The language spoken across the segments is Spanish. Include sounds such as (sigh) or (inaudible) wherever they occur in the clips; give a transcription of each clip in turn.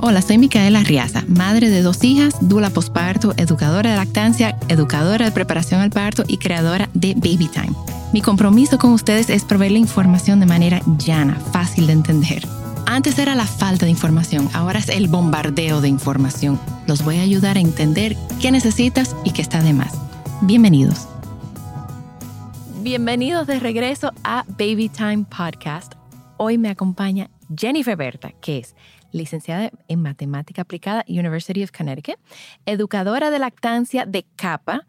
Hola, soy Micaela Riaza, madre de dos hijas, dula posparto, educadora de lactancia, educadora de preparación al parto y creadora de Baby Time. Mi compromiso con ustedes es proveer la información de manera llana, fácil de entender. Antes era la falta de información, ahora es el bombardeo de información. Los voy a ayudar a entender qué necesitas y qué está de más. Bienvenidos. Bienvenidos de regreso a Baby Time Podcast. Hoy me acompaña Jennifer Berta, que es licenciada en Matemática Aplicada, University of Connecticut, educadora de lactancia de CAPA,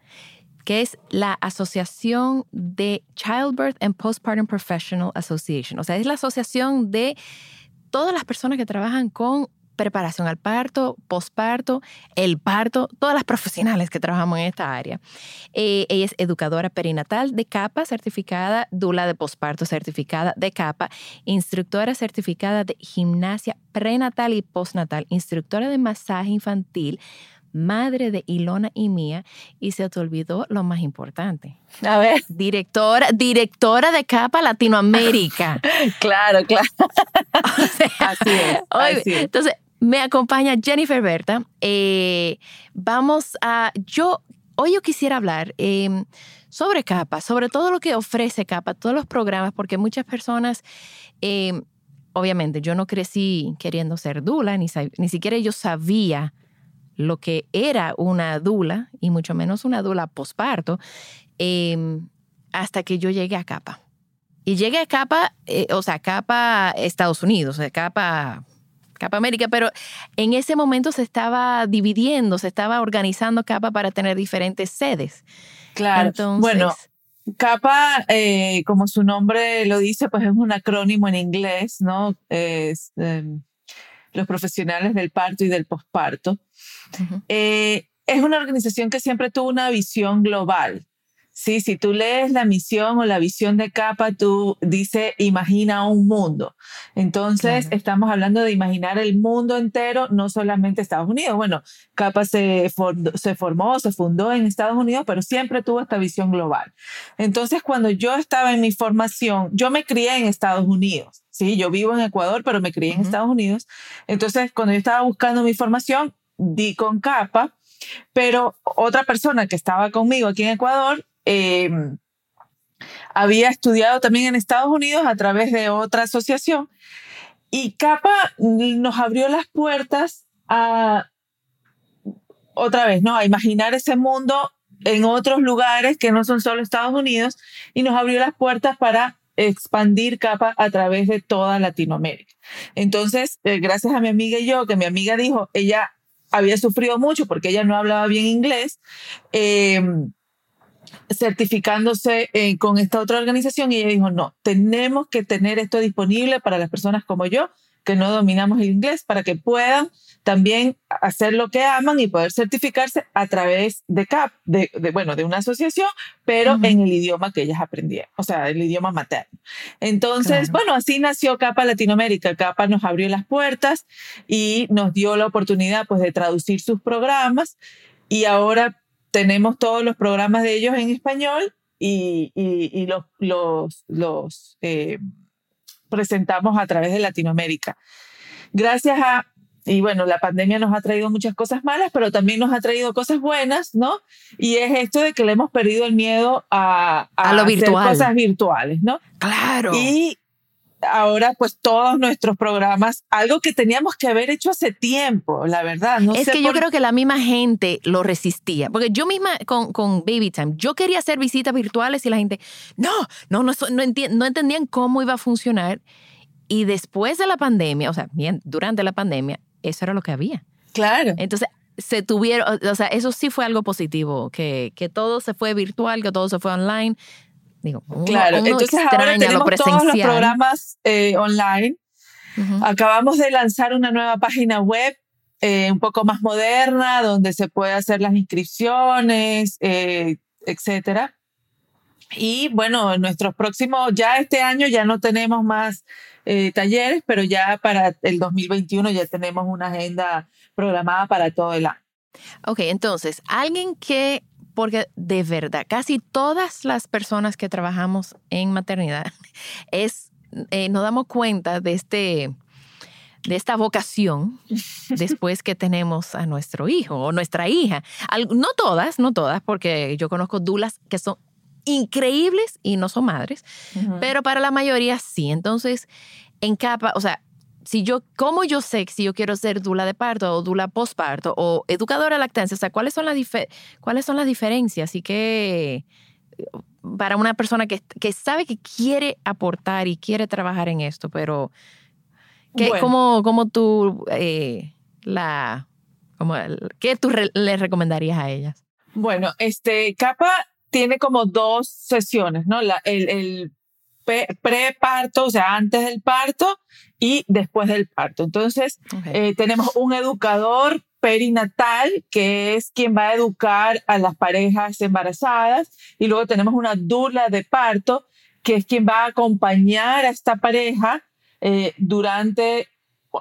que es la Asociación de Childbirth and Postpartum Professional Association. O sea, es la asociación de todas las personas que trabajan con preparación al parto, posparto, el parto, todas las profesionales que trabajamos en esta área. Eh, ella es educadora perinatal de CAPA, certificada, dula de posparto certificada de CAPA, instructora certificada de gimnasia prenatal y postnatal, instructora de masaje infantil, madre de Ilona y Mía, y se te olvidó lo más importante. A ver. Directora, directora de Capa Latinoamérica. (laughs) claro, claro. (laughs) así es. así es. Entonces, me acompaña Jennifer Berta. Eh, vamos a, yo, hoy yo quisiera hablar em, sobre Capa, sobre todo lo que ofrece Capa, todos los programas, porque muchas personas, em, obviamente, yo no crecí queriendo ser dula, ni, ni siquiera yo sabía lo que era una dula, y mucho menos una dula posparto, em, hasta que yo llegué a Capa. Y llegué a Capa, eh, o sea, Capa Estados Unidos, o sea, Capa Capa América, pero en ese momento se estaba dividiendo, se estaba organizando Capa para tener diferentes sedes. Claro. bueno, Capa, eh, como su nombre lo dice, pues es un acrónimo en inglés, ¿no? Es em, los profesionales del parto y del posparto. Eh, es una organización que siempre tuvo una visión global. Sí, si tú lees la misión o la visión de Capa, tú dice imagina un mundo. Entonces, estamos hablando de imaginar el mundo entero, no solamente Estados Unidos. Bueno, Capa se, se formó, se fundó en Estados Unidos, pero siempre tuvo esta visión global. Entonces, cuando yo estaba en mi formación, yo me crié en Estados Unidos. Sí, yo vivo en Ecuador, pero me crié en Estados Unidos. Entonces, cuando yo estaba buscando mi formación, di con Capa, pero otra persona que estaba conmigo aquí en Ecuador Em, había estudiado también en Estados Unidos a través de otra asociación y CAPA nos abrió las puertas a, otra vez, ¿no? A imaginar ese mundo en otros lugares que no son solo Estados Unidos y nos abrió las puertas para expandir CAPA a través de toda Latinoamérica. Entonces, eh, gracias a mi amiga y yo, que mi amiga dijo, ella había sufrido mucho porque ella no hablaba bien inglés, eh, certificándose eh, con esta otra organización y ella dijo, no, tenemos que tener esto disponible para las personas como yo que no dominamos el inglés para que puedan también hacer lo que aman y poder certificarse a través de CAP, de, bueno, de una asociación, pero en el idioma que ellas aprendieron, o sea, el idioma materno. Entonces, bueno, así nació CAPA Latinoamérica. CAPA nos abrió las puertas y nos dio la oportunidad pues de traducir sus programas y ahora tenemos todos los programas de ellos en español y, y, los, los, los eh, presentamos a través de Latinoamérica. Gracias a, y bueno, la pandemia nos ha traído muchas cosas malas, pero también nos ha traído cosas buenas, ¿no? Y es esto de que le hemos perdido el miedo a, a, lo hacer cosas virtuales, ¿no? Claro. Y ahora pues todos nuestros programas, algo que teníamos que haber hecho hace tiempo, la verdad. No es que yo creo que la misma gente lo resistía, porque yo misma con, con Baby Time, yo quería hacer visitas virtuales y la gente, no, no, no, no, no entendían cómo iba a funcionar. Y después de la pandemia, o sea, bien, durante la pandemia, eso era lo que había. Claro. Entonces, se tuvieron, o sea, eso sí fue algo positivo, que, que todo se fue virtual, que todo se fue online. Digo, claro, entonces ahora tenemos todos los programas eh, online. Acabamos de lanzar una nueva página web eh, un poco más moderna, donde se puede hacer las inscripciones, eh, etcétera. Y bueno, nuestros próximos, ya este año ya no tenemos más eh, talleres, pero ya para el 2021 ya tenemos una agenda programada para todo el año. Ok, entonces, alguien que, porque de verdad, casi todas las personas que trabajamos en maternidad, (laughs) es, eh, nos damos cuenta de este de esta vocación (laughs) después que tenemos a nuestro hijo o nuestra hija. No todas, no todas, porque yo conozco dulas que son increíbles y no son madres, pero para la mayoría sí. Entonces, en capa, o sea, si yo, ¿cómo yo sé si yo quiero ser dula de parto o dula postparto o educadora de lactancia? O sea, ¿cuáles son las, ¿cuáles son las diferencias? Y que para una persona que, que, sabe que quiere aportar y quiere trabajar en esto, pero ¿qué, ¿cómo, ¿cómo, tú eh, la... Como, ¿Qué tú le recomendarías a ellas? Bueno, este, capa tiene como dos sesiones, ¿no? La, el, el preparto, o sea, antes del parto y después del parto. Entonces, eh, tenemos un educador perinatal, que es quien va a educar a las parejas embarazadas, y luego tenemos una dula de parto, que es quien va a acompañar a esta pareja eh, durante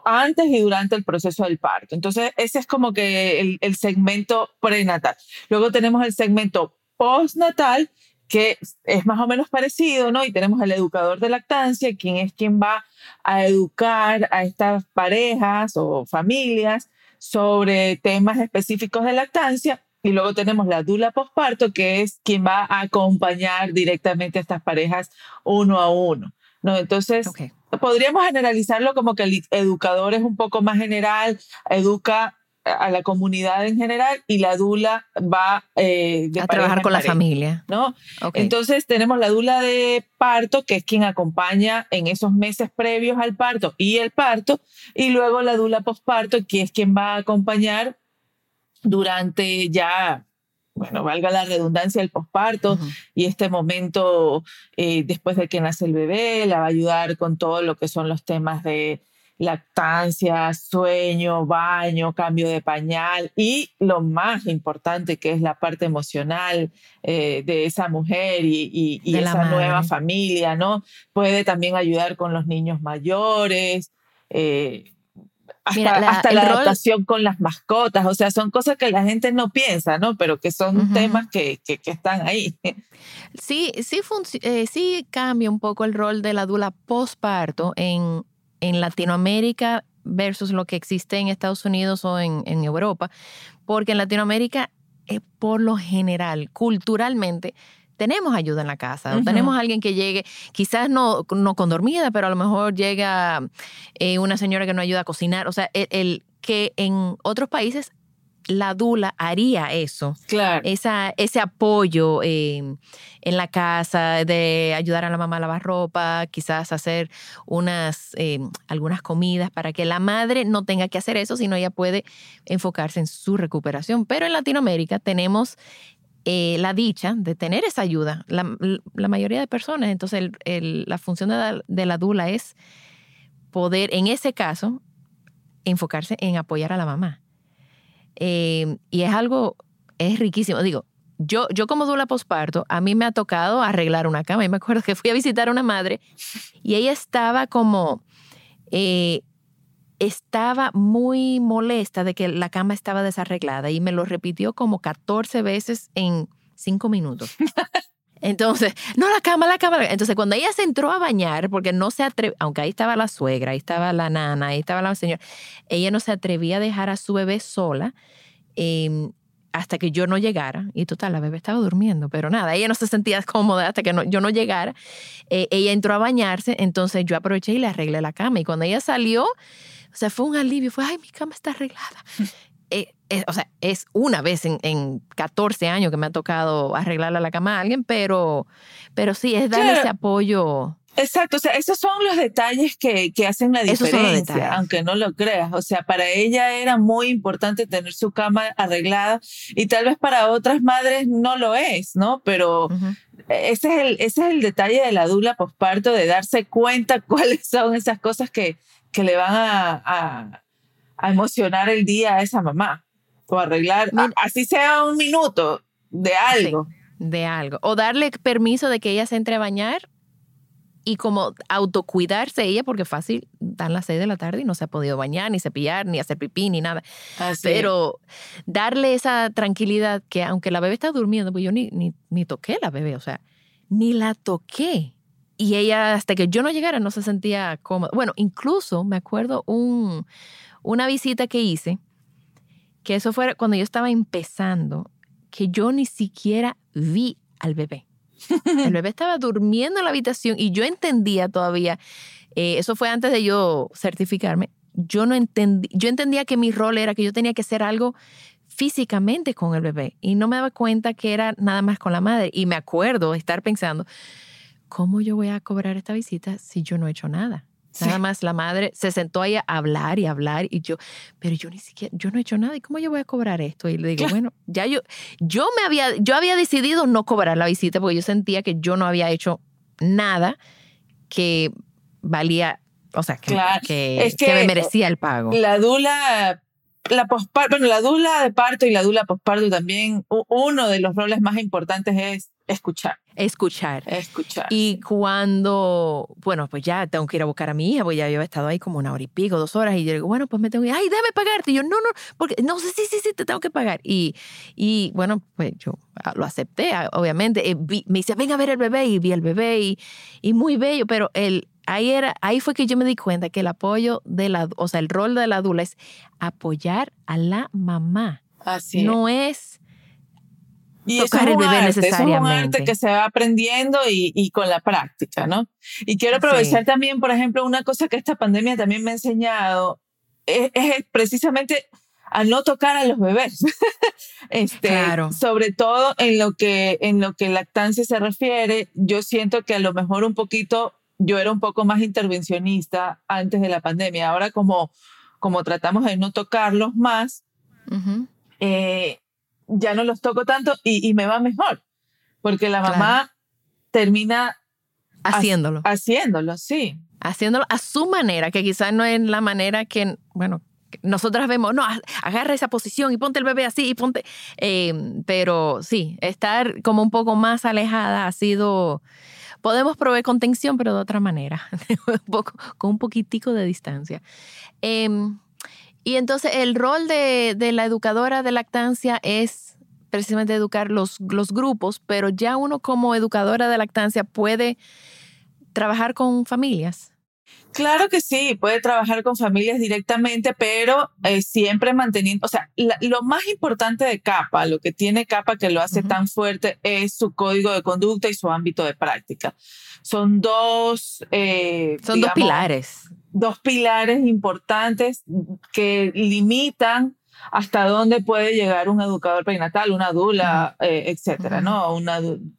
antes y durante el proceso del parto. Entonces, ese es como que el, el segmento prenatal. Luego tenemos el segmento postnatal, que es más o menos parecido, ¿no? Y tenemos al educador de lactancia, quien es quien va a educar a estas parejas o familias sobre temas específicos de lactancia. Y luego tenemos la dula postparto, que es quien va a acompañar directamente a estas parejas uno a uno. ¿no? Entonces, podríamos generalizarlo como que el educador es un poco más general, educa a la comunidad en general y la dula va eh, a trabajar con la familia. ¿no? Entonces tenemos la dula de parto, que es quien acompaña en esos meses previos al parto y el parto, y luego la dula posparto, que es quien va a acompañar durante ya bueno, valga la redundancia, el posparto y este momento eh, después de que nace el bebé, la va a ayudar con todo lo que son los temas de lactancia, sueño, baño, cambio de pañal y lo más importante que es la parte emocional eh, de esa mujer y, esa nueva familia, ¿no? Puede también ayudar con los niños mayores. Eh, hasta, la, adaptación con las mascotas, o sea, son cosas que la gente no piensa, ¿no? Pero que son temas que, que, están ahí. (laughs) Sí, sí, eh, sí cambia un poco el rol de la dula postparto en, en Latinoamérica versus lo que existe en Estados Unidos o en, Europa, porque en Latinoamérica, eh, por lo general, culturalmente, tenemos ayuda en la casa, tenemos alguien que llegue, quizás no, no con dormida, pero a lo mejor llega eh, una señora que nos ayuda a cocinar, o sea, el, que en otros países la dula haría eso. Claro. Esa, ese apoyo eh, en la casa, de ayudar a la mamá a lavar ropa, quizás hacer unas, eh, algunas comidas para que la madre no tenga que hacer eso, sino ella puede enfocarse en su recuperación. Pero en Latinoamérica tenemos eh, la dicha de tener esa ayuda, la, mayoría de personas. Entonces, la función de la, de la dula es poder, en ese caso, enfocarse en apoyar a la mamá Em, y es algo, es riquísimo. Digo, yo, yo como dula posparto, a mí me ha tocado arreglar una cama. Y me acuerdo que fui a visitar a una madre y ella estaba como, eh, estaba muy molesta de que la cama estaba desarreglada y me lo repitió como 14 veces en 5 minutos. (laughs) Entonces, no, la cama, la cama. Entonces, cuando ella se entró a bañar, porque no se atrevía, aunque ahí estaba la suegra, ahí estaba la nana, ahí estaba la señora, ella no se atrevía a dejar a su bebé sola em, hasta que yo no llegara. Y total, la bebé estaba durmiendo, pero nada, ella no se sentía cómoda hasta que yo no llegara. Eh, ella entró a bañarse, entonces yo aproveché y le arreglé la cama. Y cuando ella salió, o sea, fue un alivio, fue, ay, mi cama está arreglada. (laughs) Eh, o sea, es una vez en, en, 14 años que me ha tocado arreglarle la cama a alguien, pero, pero sí, es darle ese apoyo. Exacto, o sea, esos son los detalles que, que hacen la diferencia, aunque no lo creas. O sea, para ella era muy importante tener su cama arreglada y tal vez para otras madres no lo es, ¿no? Pero ese, es el, ese es el detalle de la dula posparto, de darse cuenta (laughs) cuáles son esas cosas que, que le van a a emocionar el día a esa mamá o arreglar, así sea un minuto de algo. de algo. O darle permiso de que ella se entre a bañar y como autocuidarse ella, porque fácil, dan las seis de la tarde y no se ha podido bañar, ni cepillar, ni hacer pipí, ni nada. Pero darle esa tranquilidad que aunque la bebé está durmiendo, pues yo ni, ni, ni toqué la bebé, o sea, ni la toqué. Y ella, hasta que yo no llegara, no se sentía cómoda. Bueno, incluso me acuerdo un, una visita que hice, que eso fue cuando yo estaba empezando, que yo ni siquiera vi al bebé. (laughs) El bebé estaba durmiendo en la habitación y yo entendía todavía, eh, eso fue antes de yo certificarme, yo no entendí, yo entendía que mi rol era que yo tenía que hacer algo físicamente con el bebé y no me daba cuenta que era nada más con la madre. Y me acuerdo estar pensando, ¿cómo yo voy a cobrar esta visita si yo no he hecho nada? Nada más la madre se sentó ahí a hablar y hablar y yo, pero yo ni siquiera, yo no he hecho nada y cómo yo voy a cobrar esto? Y le digo, bueno, ya yo, yo me había, yo había decidido no cobrar la visita porque yo sentía que yo no había hecho nada que valía, o sea, que, que, que, me merecía el pago. La dula la bueno, la dula de parto y la dula posparto también, uno de los roles más importantes es escuchar. Escuchar. Escuchar. Y cuando, bueno, pues ya tengo que ir a buscar a mi hija, pues ya yo he estado ahí como una hora y pico, dos horas, y yo digo, bueno, pues me tengo que ir, ay, déjame pagarte. Y yo, no, no, porque, no sé, sí, sí, sí, te tengo que pagar. Y, y bueno, pues yo ah, lo acepté, ah, obviamente. Eh, me dice, venga a ver el bebé, y vi el bebé, y, y muy bello, pero el, ahí, era, ahí fue que yo me di cuenta que el apoyo de la, o sea, el rol de la dula es apoyar a la mamá. Así No es y tocar el bebé necesariamente. Es un arte que se va aprendiendo y, y, con la práctica, ¿no? Y quiero aprovechar también, por ejemplo, una cosa que esta pandemia también me ha enseñado, es, es precisamente a no tocar a los bebés. (laughs) este, claro. Sobre todo en lo que en lo que lactancia se refiere, yo siento que a lo mejor un poquito yo era un poco más intervencionista antes de la pandemia. Ahora como, como tratamos de no tocarlos más, eh, ya no los toco tanto y, me va mejor, porque la mamá termina haciéndolo. haciéndolo, sí. Haciéndolo a su manera, que quizás no es la manera que, bueno, nosotras vemos, no, agarra esa posición y ponte el bebé así y ponte, eh, pero sí, estar como un poco más alejada ha sido Podemos proveer contención, pero de otra manera, (laughs) con un poquitico de distancia. Em, y entonces el rol de, la educadora de lactancia es precisamente educar los, los grupos, pero ya uno como educadora de lactancia puede trabajar con familias. Claro que sí, puede trabajar con familias directamente, pero eh, siempre manteniendo, o sea, lo más importante de CAPA, lo que tiene CAPA que lo hace tan fuerte es su código de conducta y su ámbito de práctica. Son dos... Eh, Son dos pilares. Dos pilares importantes que limitan hasta dónde puede llegar un educador prenatal, una dula, eh, etcétera, ¿no? Un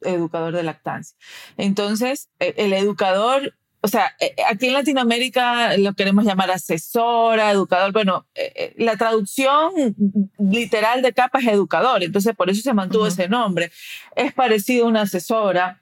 educador de lactancia. Entonces, el educador o sea, eh, eh, aquí en Latinoamérica lo queremos llamar asesora, educador. Bueno, la traducción literal de capa es educador, entonces por eso se mantuvo ese nombre. Es parecido a una asesora,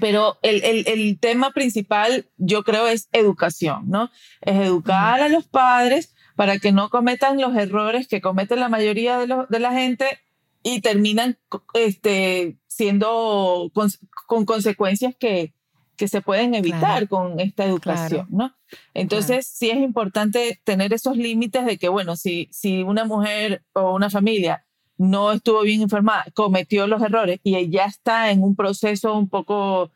pero el, el, el, tema principal yo creo es educación, ¿no? Es educar a los padres para que no cometan los errores que cometen la mayoría de, de la gente y terminan este, siendo con, con consecuencias que, que se pueden evitar con esta educación, ¿no? Entonces, sí es importante tener esos límites de que, bueno, si, si una mujer o una familia no estuvo bien informada, cometió los errores y ya está en un proceso un poco,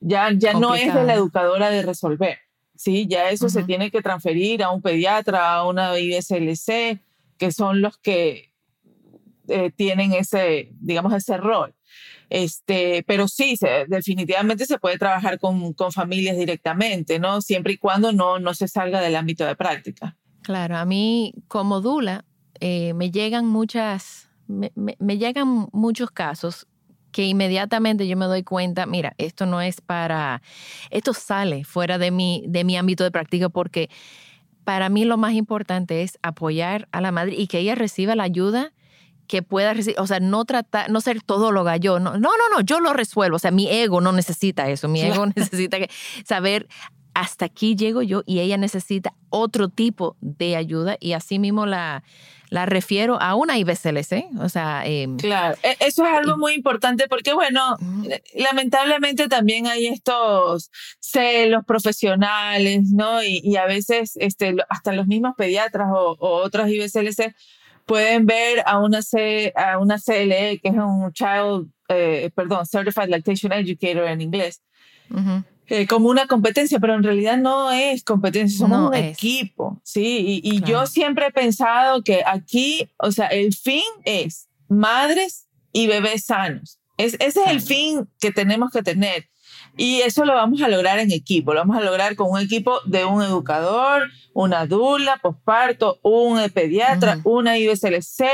ya, ya no es de la educadora de resolver, ¿sí? Ya eso se tiene que transferir a un pediatra, a una ISLC, que son los que eh, tienen ese, digamos, ese rol. Este, pero sí, definitivamente se puede trabajar con, con, familias directamente, ¿no? Siempre y cuando no, no se salga del ámbito de práctica. Claro, a mí como Dula eh, me llegan muchas, me, me, llegan muchos casos que inmediatamente yo me doy cuenta, mira, esto no es para, esto sale fuera de mi, de mi ámbito de práctica porque para mí lo más importante es apoyar a la madre y que ella reciba la ayuda que pueda recibir, o sea, no tratar, no ser todóloga yo, no, no, no, no, yo lo resuelvo, o sea, mi ego no necesita eso, mi ego (laughs) necesita que, saber hasta aquí llego yo y ella necesita otro tipo de ayuda y así mismo la, la refiero a una IBCLC. O sea, em, claro, e, eso es algo muy importante porque, bueno, eh, lamentablemente también hay estos celos profesionales, ¿no? Y, a veces este, hasta los mismos pediatras o, otras IBCLC pueden ver a una, C, a una CLE, que es un Child, eh, perdón, Certified Lactation Educator en inglés, eh, como una competencia, pero en realidad no es competencia, somos un equipo, ¿sí? Y, yo siempre he pensado que aquí, o sea, el fin es madres y bebés sanos. Es, ese es el fin que tenemos que tener. Y eso lo vamos a lograr en equipo, lo vamos a lograr con un equipo de un educador, una dula, posparto, un pediatra, una IBCLC,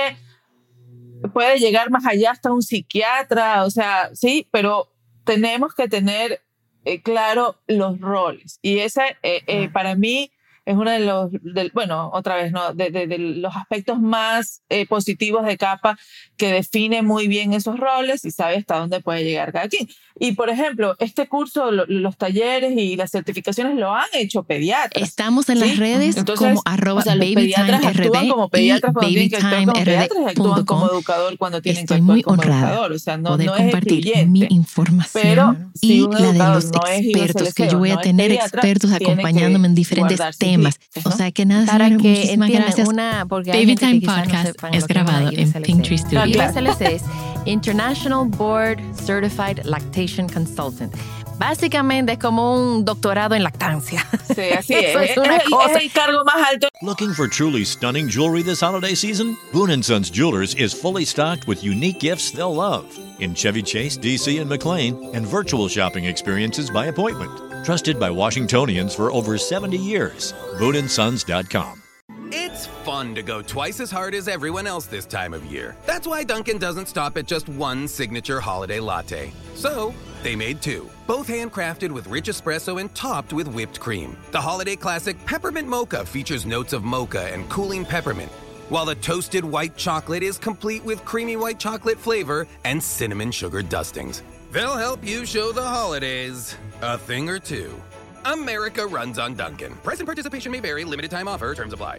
puede llegar más allá hasta un psiquiatra, o sea, sí, pero tenemos que tener eh, claro los roles. Y ese, eh, eh, para mí, es uno de los, bueno, otra vez, ¿no? De, los aspectos más eh, positivos de capa que define muy bien esos roles y sabe hasta dónde puede llegar cada quien. Y, por ejemplo, este curso, los talleres y las certificaciones lo han hecho pediatras. Estamos en las redes como arroba babytimerd como pediatras cuando tienen que actuar como pediatras actúan como educador cuando tienen Estoy que actuar muy como educador. O sea, no, no es compartir mi información pero y la de los expertos que yo voy a tener expertos acompañándome en diferentes temas o sea que nada, para que muchísimas gracias. Una, porque Baby Time Podcast no es grabado en Pinktree Studio. IBSLC es International Board Certified Lactation Consultant. Básicamente es como un doctorado en lactancia. Sí, así (laughs) es. es, una cosa. es el cargo más alto. Looking for truly stunning jewelry this holiday season? Boone Sons Jewelers is fully stocked with unique gifts they'll love in Chevy Chase, DC, and McLean, and virtual shopping experiences by appointment. Trusted by Washingtonians for over 70 years. BooneAndSons.com. It's fun to go twice as hard as everyone else this time of year. That's why Duncan doesn't stop at just one signature holiday latte. So, they made two, both handcrafted with rich espresso and topped with whipped cream. The holiday classic Peppermint Mocha features notes of mocha and cooling peppermint, while the toasted white chocolate is complete with creamy white chocolate flavor and cinnamon sugar dustings. They'll help you show the holidays a thing or two. America runs on Duncan. Price and participation may vary, limited time offer, terms apply.